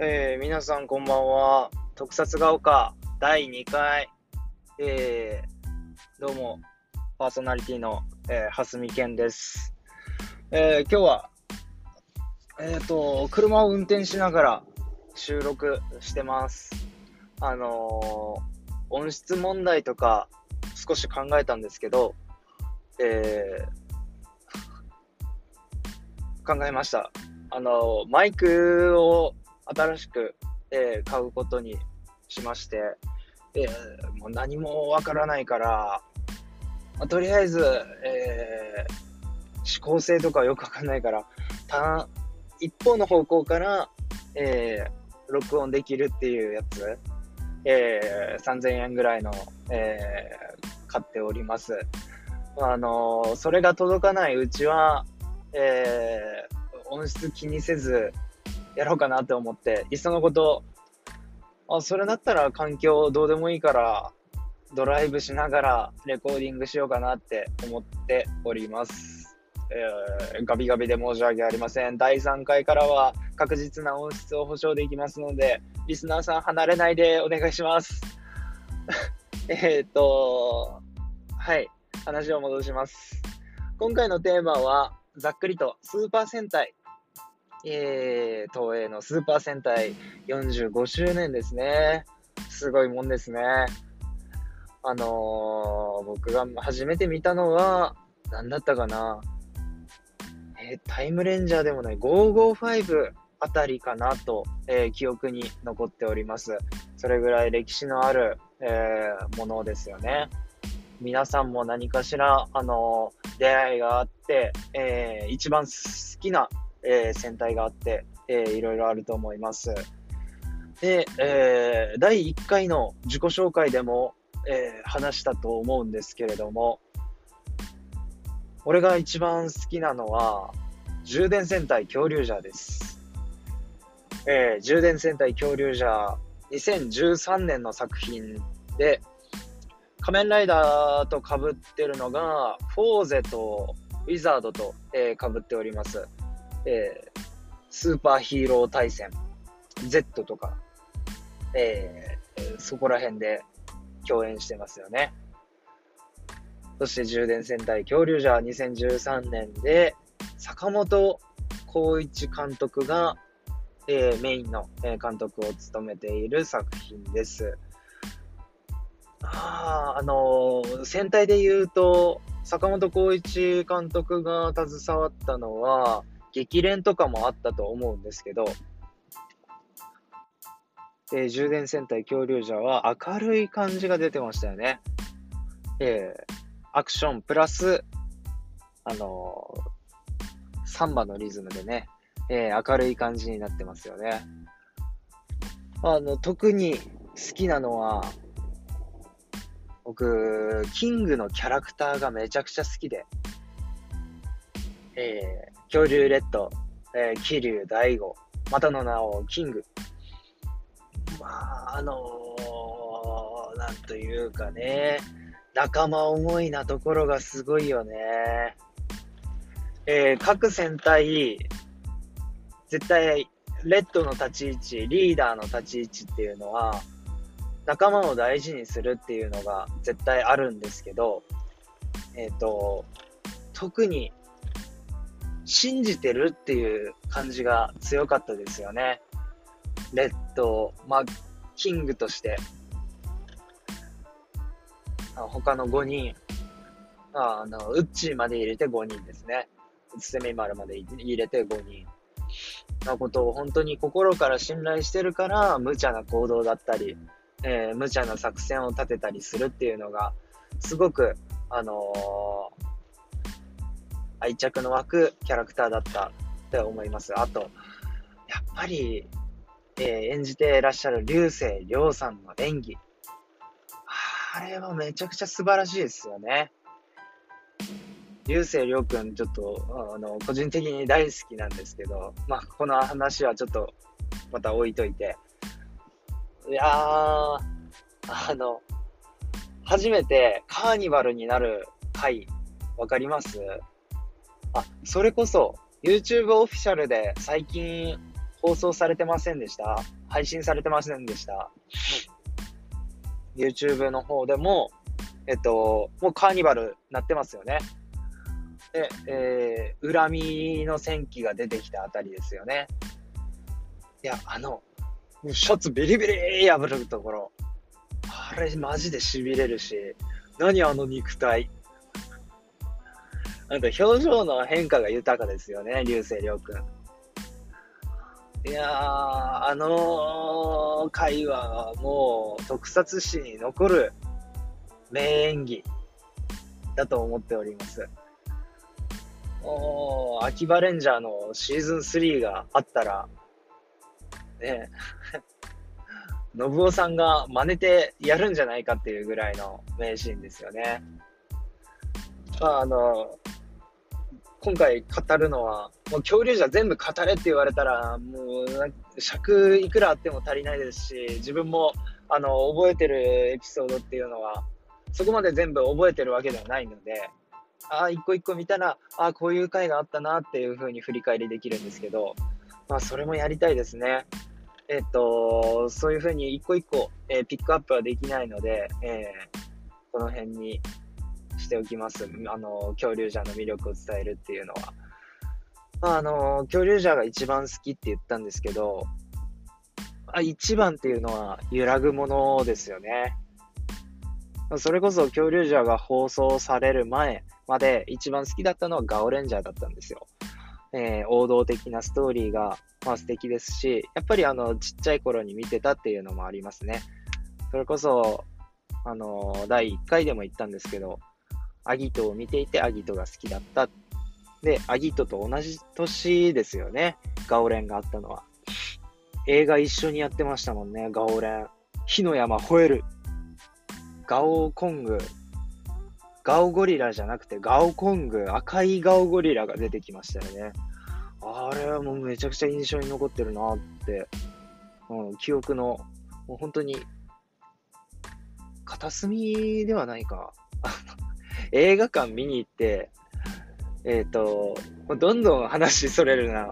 えー、皆さんこんばんは。特撮が丘第2回。えー、どうも、パーソナリティの、えー、蓮見健です。えー、今日は、えっ、ー、と、車を運転しながら収録してます。あのー、音質問題とか少し考えたんですけど、えー、考えました。あの、マイクを新しく、えー、買うことにしまして、えー、もう何もわからないから、まあ、とりあえず、えー、指向性とかよくわかんないから、た一方の方向から、えー、録音できるっていうやつ、えー、3000円ぐらいの、えー、買っております。あのー、それが届かないうちは、えー、音質気にせず、やろうかなって思って、いっそのこと、あ、それだったら環境どうでもいいから、ドライブしながらレコーディングしようかなって思っております。えー、ガビガビで申し訳ありません。第3回からは確実な音質を保証できますので、リスナーさん離れないでお願いします。えっと、はい、話を戻します。今回のテーマは、ざっくりとスーパー戦隊えー、東映のスーパー戦隊45周年ですね。すごいもんですね。あのー、僕が初めて見たのは、何だったかな。えー、タイムレンジャーでもない、555あたりかなと、えー、記憶に残っております。それぐらい歴史のある、え、ものですよね。皆さんも何かしら、あの出会いがあって、え一番好きなえー、戦隊があって、えー、いろいろあると思います。で、えー、第1回の自己紹介でも、えー、話したと思うんですけれども、俺が一番好きなのは、充電戦隊恐竜ジャーです。えー、充電戦隊恐竜ジャー、2013年の作品で、仮面ライダーと被ってるのが、フォーゼとウィザードと、えー、被っております。えー、スーパーヒーロー対戦、Z とか、えー、そこら辺で共演してますよね。そして充電戦隊恐竜ジャー2013年で、坂本光一監督が、えー、メインの、え、監督を務めている作品です。ああ、あのー、戦隊で言うと、坂本光一監督が携わったのは、激連とかもあったと思うんですけど、え、充電戦隊恐竜者は明るい感じが出てましたよね。えー、アクションプラス、あのー、サンバのリズムでね、えー、明るい感じになってますよね。あの、特に好きなのは、僕、キングのキャラクターがめちゃくちゃ好きで、えー、恐竜レッド、えー、桐生大悟、またの名をキング。まあ、あのー、なんというかね、仲間思いなところがすごいよね。えー、各戦隊、絶対、レッドの立ち位置、リーダーの立ち位置っていうのは、仲間を大事にするっていうのが絶対あるんですけど、えっ、ー、と、特に信じてるっていう感じが強かったですよね。レッド、まあ、キングとして、他の5人、あの、ウッチーまで入れて5人ですね。セミマルまで入れて5人のことを本当に心から信頼してるから、無茶な行動だったり、えー、無茶な作戦を立てたりするっていうのが、すごく、あのー愛着の湧くキャラクターだったって思います。あと、やっぱり、えー、演じていらっしゃる流星涼さんの演技。あれはめちゃくちゃ素晴らしいですよね。流星涼くん、ちょっと、あの、個人的に大好きなんですけど、まあ、この話はちょっと、また置いといて。いやー、あの、初めてカーニバルになる回、わかります？あ、それこそ、YouTube オフィシャルで最近、放送されてませんでした？配信されてませんでした ?YouTube の方でも、えっと、もうカーニバルなってますよね。で、えー、恨みの戦記が出てきたあたりですよね。いや、あの、シャツビリビリ破るところ、あれマジで痺れるし、何あの肉体？なんか表情の変化が豊かですよね、流星涼くん。いやー、あの回はもう特撮史に残る名演技だと思っております。お秋葉レンジャーのシーズン3があったら、ね 信夫さんが真似てやるんじゃないかっていうぐらいの名シーンですよね。まあ、あの、今回語るのは、もう恐竜じゃ全部語れって言われたら、もう尺いくらあっても足りないですし、自分もあの覚えてるエピソードっていうのは、そこまで全部覚えてるわけではないので、ああ、一個一個見たら、ああ、こういう回があったなっていうふうに振り返りできるんですけど、まあ、それもやりたいですね。えっと、そういうふうに一個一個、えー、ピックアップはできないので、えー、この辺にしておきます。あの、恐竜ジャーの魅力を伝えるっていうのは。まあ、あの、恐竜ジャーが一番好きって言ったんですけど、あ一番っていうのは揺らぐものですよね。それこそ恐竜ジャーが放送される前まで一番好きだったのはガオレンジャーだったんですよ。えー、王道的なストーリーが、まあ、素敵ですし、やっぱりあのちっちゃい頃に見てたっていうのもありますね。それこそ、あの第1回でも言ったんですけど、アギトを見ていてアギトが好きだった。で、アギトと同じ年ですよね。ガオレンがあったのは。映画一緒にやってましたもんね、ガオレン。火の山吠える。ガオコングガオゴリラじゃなくてガオコング、赤いガオゴリラが出てきましたよね。あれはもうめちゃくちゃ印象に残ってるなって、うん、記憶の、もう本当に、片隅ではないか。映画館見に行って、えっ、ー、と、どんどん話それるな。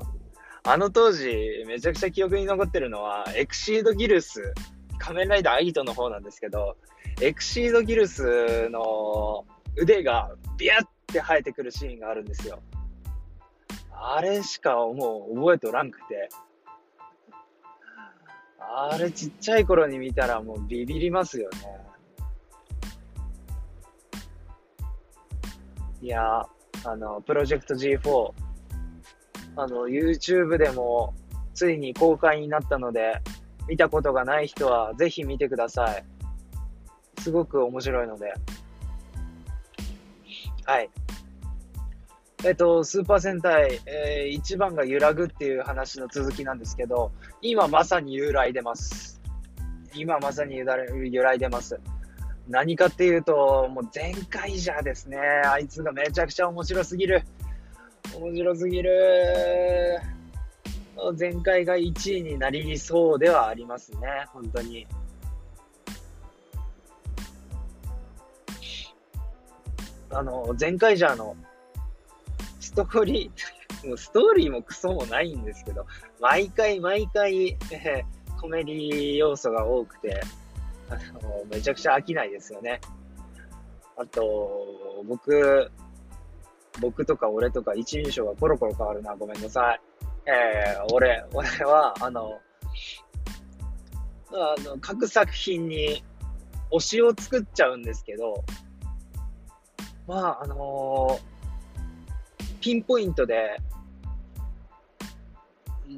あの当時、めちゃくちゃ記憶に残ってるのは、エクシードギルス、仮面ライダーアギトの方なんですけど、エクシードギルスの腕がビャって生えてくるシーンがあるんですよ。あれしかもう覚えとらんくて。あれちっちゃい頃に見たらもうビビりますよね。や、あの、プロジェクト G4、あの、YouTube でもついに公開になったので、見たことがない人はぜひ見てください。すごく面白いので。はい。えっと、スーパー戦隊、えー、1番が揺らぐっていう話の続きなんですけど、今まさに揺らいでます。今まさに揺らいでます。何かっていうと、もう前回じゃですね、あいつがめちゃくちゃ面白すぎる。面白すぎる。前回が1位になりそうではありますね、本当に。あの、前回じゃあの、ストーリー、もうストーリーもクソもないんですけど、毎回毎回、えー、コメディ要素が多くて、あの、めちゃくちゃ飽きないですよね。あと、僕、僕とか俺とか一人称がコロコロ変わるな。ごめんなさい。えー、俺、俺は、あの、あの、各作品に推しを作っちゃうんですけど、まあ、あのー、ピンポイントで、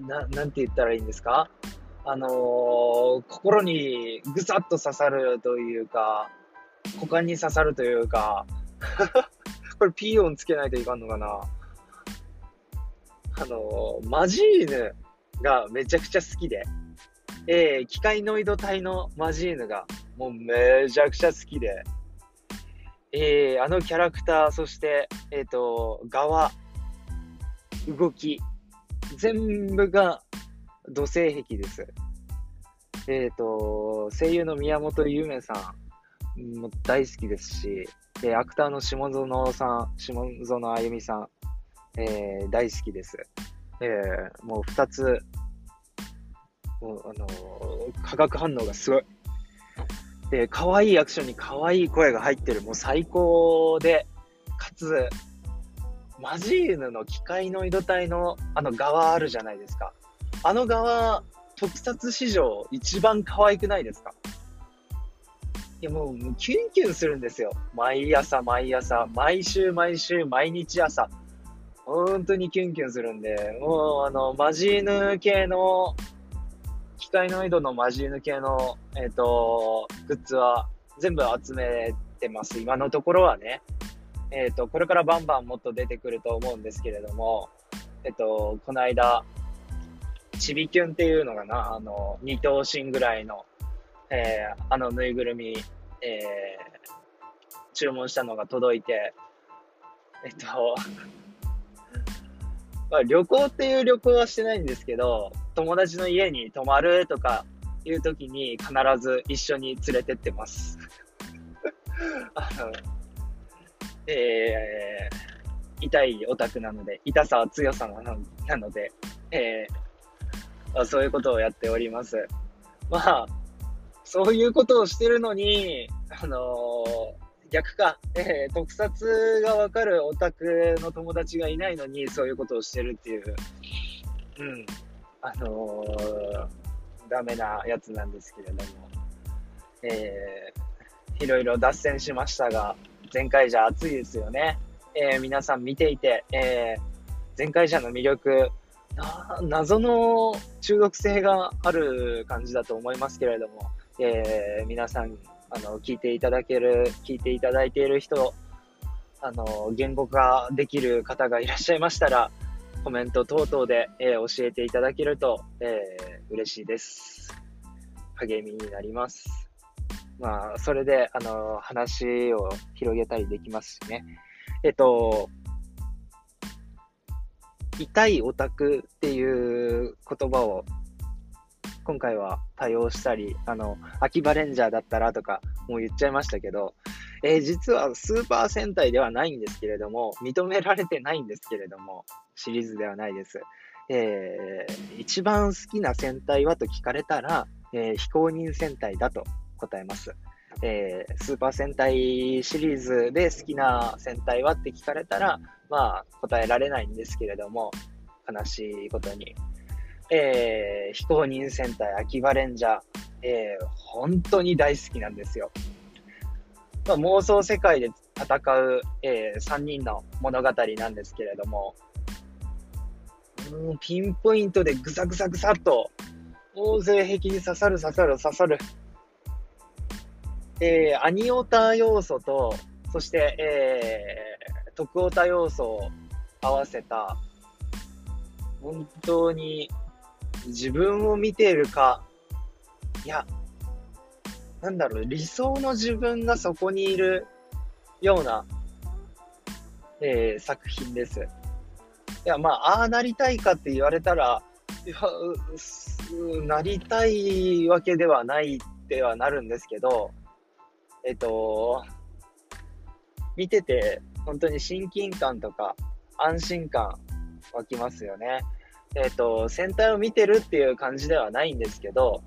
な、なんて言ったらいいんですか？あのー、心にぐさっと刺さるというか、股間に刺さるというか、これピー音つけないといかんのかな。あのー、マジーヌがめちゃくちゃ好きで、えー、機械ノイド体のマジーヌがもうめちゃくちゃ好きで、えー、あのキャラクター、そして、えっ、ー、と、側、動き、全部が土星壁です。えっ、ー、と、声優の宮本ゆめさんも大好きですし、えアクターの下園さん、下園あゆみさん、え大好きです。えもう二つ、もう、あのー、化学反応がすごい。で、可愛いアクションに可愛い声が入ってる、もう最高で、かつ、マジーヌの機械の井戸体のあの側あるじゃないですか。あの側、特撮史上一番可愛くないですか？いやもうキュンキュンするんですよ。毎朝毎朝、毎週毎週、毎日朝。本当にキュンキュンするんで、もうあの、マジーヌ系の、機械の井戸のマジーヌ系の、えっ、ー、と、グッズは全部集めてます。今のところはね。えっ、ー、と、これからバンバンもっと出てくると思うんですけれども、えっ、ー、と、この間、ちびキュンっていうのがな、あの、二頭身ぐらいの、えー、あのぬいぐるみ、えー、注文したのが届いて、えっと、まあ、旅行っていう旅行はしてないんですけど、友達の家に泊まるとかいう時に必ず一緒に連れてってます。あの、えー、痛いオタクなので、痛さは強さなので、えーまあそういうことをやっております。まあ、そういうことをしてるのに、あのー、逆か、えー、特撮がわかるオタクの友達がいないのに、そういうことをしてるっていう、うん、あのー、ダメなやつなんですけれども、えー、いろいろ脱線しましたが、前回じゃ熱いですよね。えー、皆さん見ていて、えー、前回者の魅力、謎の中毒性がある感じだと思いますけれども、えー、皆さん、あの、聞いていただける、聞いていただいている人、あの、言語化できる方がいらっしゃいましたら、コメント等々で、えー、教えていただけると、えー、嬉しいです。励みになります。まあ、それで、あの、話を広げたりできますしね。えっと、痛いオタクっていう言葉を今回は多用したり、あの、秋葉レンジャーだったらとかもう言っちゃいましたけど、えー、実はスーパー戦隊ではないんですけれども、認められてないんですけれども、シリーズではないです。えー、一番好きな戦隊はと聞かれたら、えー、非公認戦隊だと答えます。えー、スーパー戦隊シリーズで好きな戦隊はって聞かれたら、まあ、答えられないんですけれども、悲しいことに。えー、非公認戦隊秋葉レンジャー、えー、本当に大好きなんですよ。まあ、妄想世界で戦う、えー、3人の物語なんですけれども、うん、ピンポイントでぐさぐさぐさっと、大勢壁に刺さる刺さる刺さる。えー、アニオタ要素と、そして、えー、徳オタ要素を合わせた、本当に自分を見ているか、いや、なんだろう、理想の自分がそこにいるような、えー、作品です。いや、まあ、ああなりたいかって言われたら、いや、なりたいわけではないってはなるんですけど、えっと、見てて本当に親近感とか安心感湧きますよね。えっと、戦隊を見てるっていう感じではないんですけど、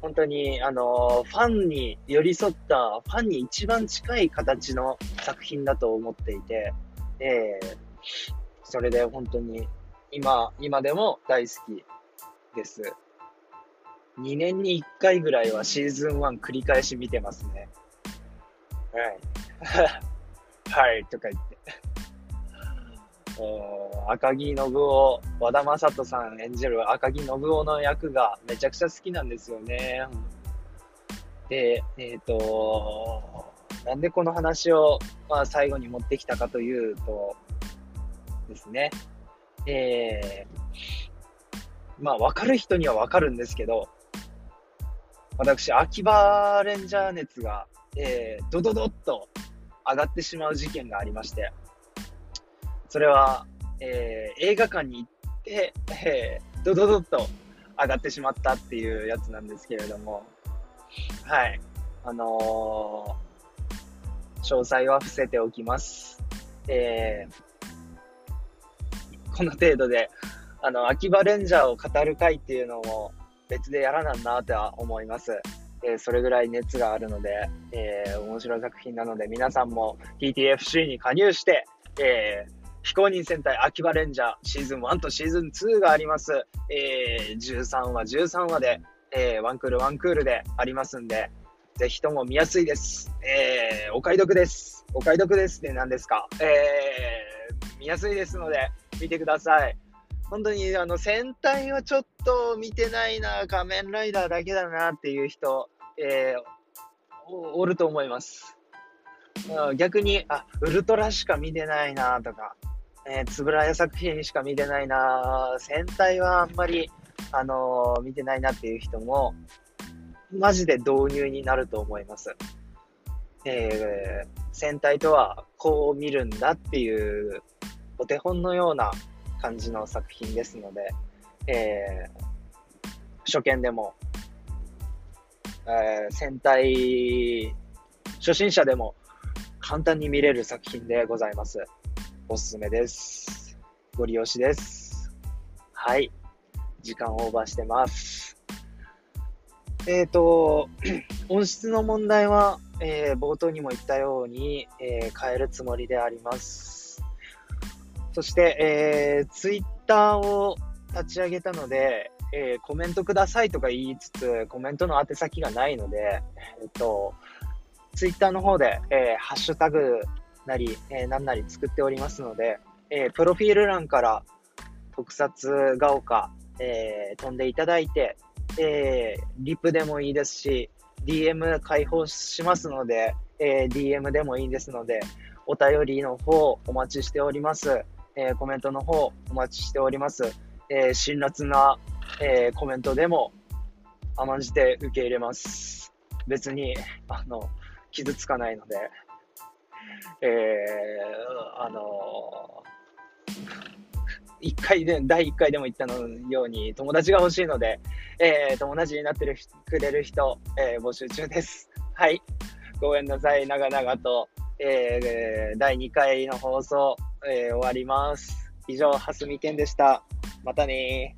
本当に、あの、ファンに寄り添った、ファンに一番近い形の作品だと思っていて、えー、それで本当に今、今でも大好きです。2年に1回ぐらいはシーズン1繰り返し見てますね。はい。はい、とか言って。赤木信夫、和田正人さん演じる赤木信夫の役がめちゃくちゃ好きなんですよね。で、えっ、ー、と、なんでこの話を、まあ、最後に持ってきたかというとですね、えー、まあ、わかる人にはわかるんですけど、私、秋葉レンジャー熱が、えー、ドドドッと上がってしまう事件がありまして、それは、えー、映画館に行って、えー、ドドドッと上がってしまったっていうやつなんですけれども、はい。あのー、詳細は伏せておきます。えー、この程度で、あの、秋葉レンジャーを語る会っていうのも、別でやらなんなとは思います。えー、それぐらい熱があるので、えー、面白い作品なので、皆さんも TTFC に加入して、えー、非公認戦隊秋葉レンジャーシーズン1とシーズン2があります。えー、13話、13話で、えー、ワンクール、ワンクールでありますんで、ぜひとも見やすいです。えー、お買い得です。お買い得ですって何ですか？えー、見やすいですので、見てください。本当にあの戦隊はちょっと見てないな、仮面ライダーだけだなっていう人、えー、おると思います。逆に、あ、ウルトラしか見てないなとか、えー、つぶらや作品しか見てないな戦隊はあんまり、あのー、見てないなっていう人も、マジで導入になると思います。えー、戦隊とはこう見るんだっていうお手本のような感じの作品ですので、えー、初見でも、えー、戦隊初心者でも簡単に見れる作品でございます。おすすめです。ご利用しです。はい。時間オーバーしてます。えっ、ー、と、音質の問題は、えー、冒頭にも言ったように、えー、変えるつもりであります。そして、えー、ツイッターを立ち上げたので、えー、コメントくださいとか言いつつ、コメントの宛先がないので、えっと、ツイッターの方で、えー、ハッシュタグなり、えー、何なり作っておりますので、えー、プロフィール欄から特撮が丘、えー、飛んでいただいて、えー、リプでもいいですし、DM 開放しますので、えー、DM でもいいですので、お便りの方お待ちしております。えー、コメントの方お待ちしております。えー、辛辣な、えー、コメントでも甘んじて受け入れます。別に、あの、傷つかないので、えー、あの一回で、第1回でも言ったのように、友達が欲しいので、えー、友達になってるくれる人、えー、募集中です。はい。ごめんなさい、長々と、えー、第2回の放送、えー、終わります。以上、はすみけんでした。またね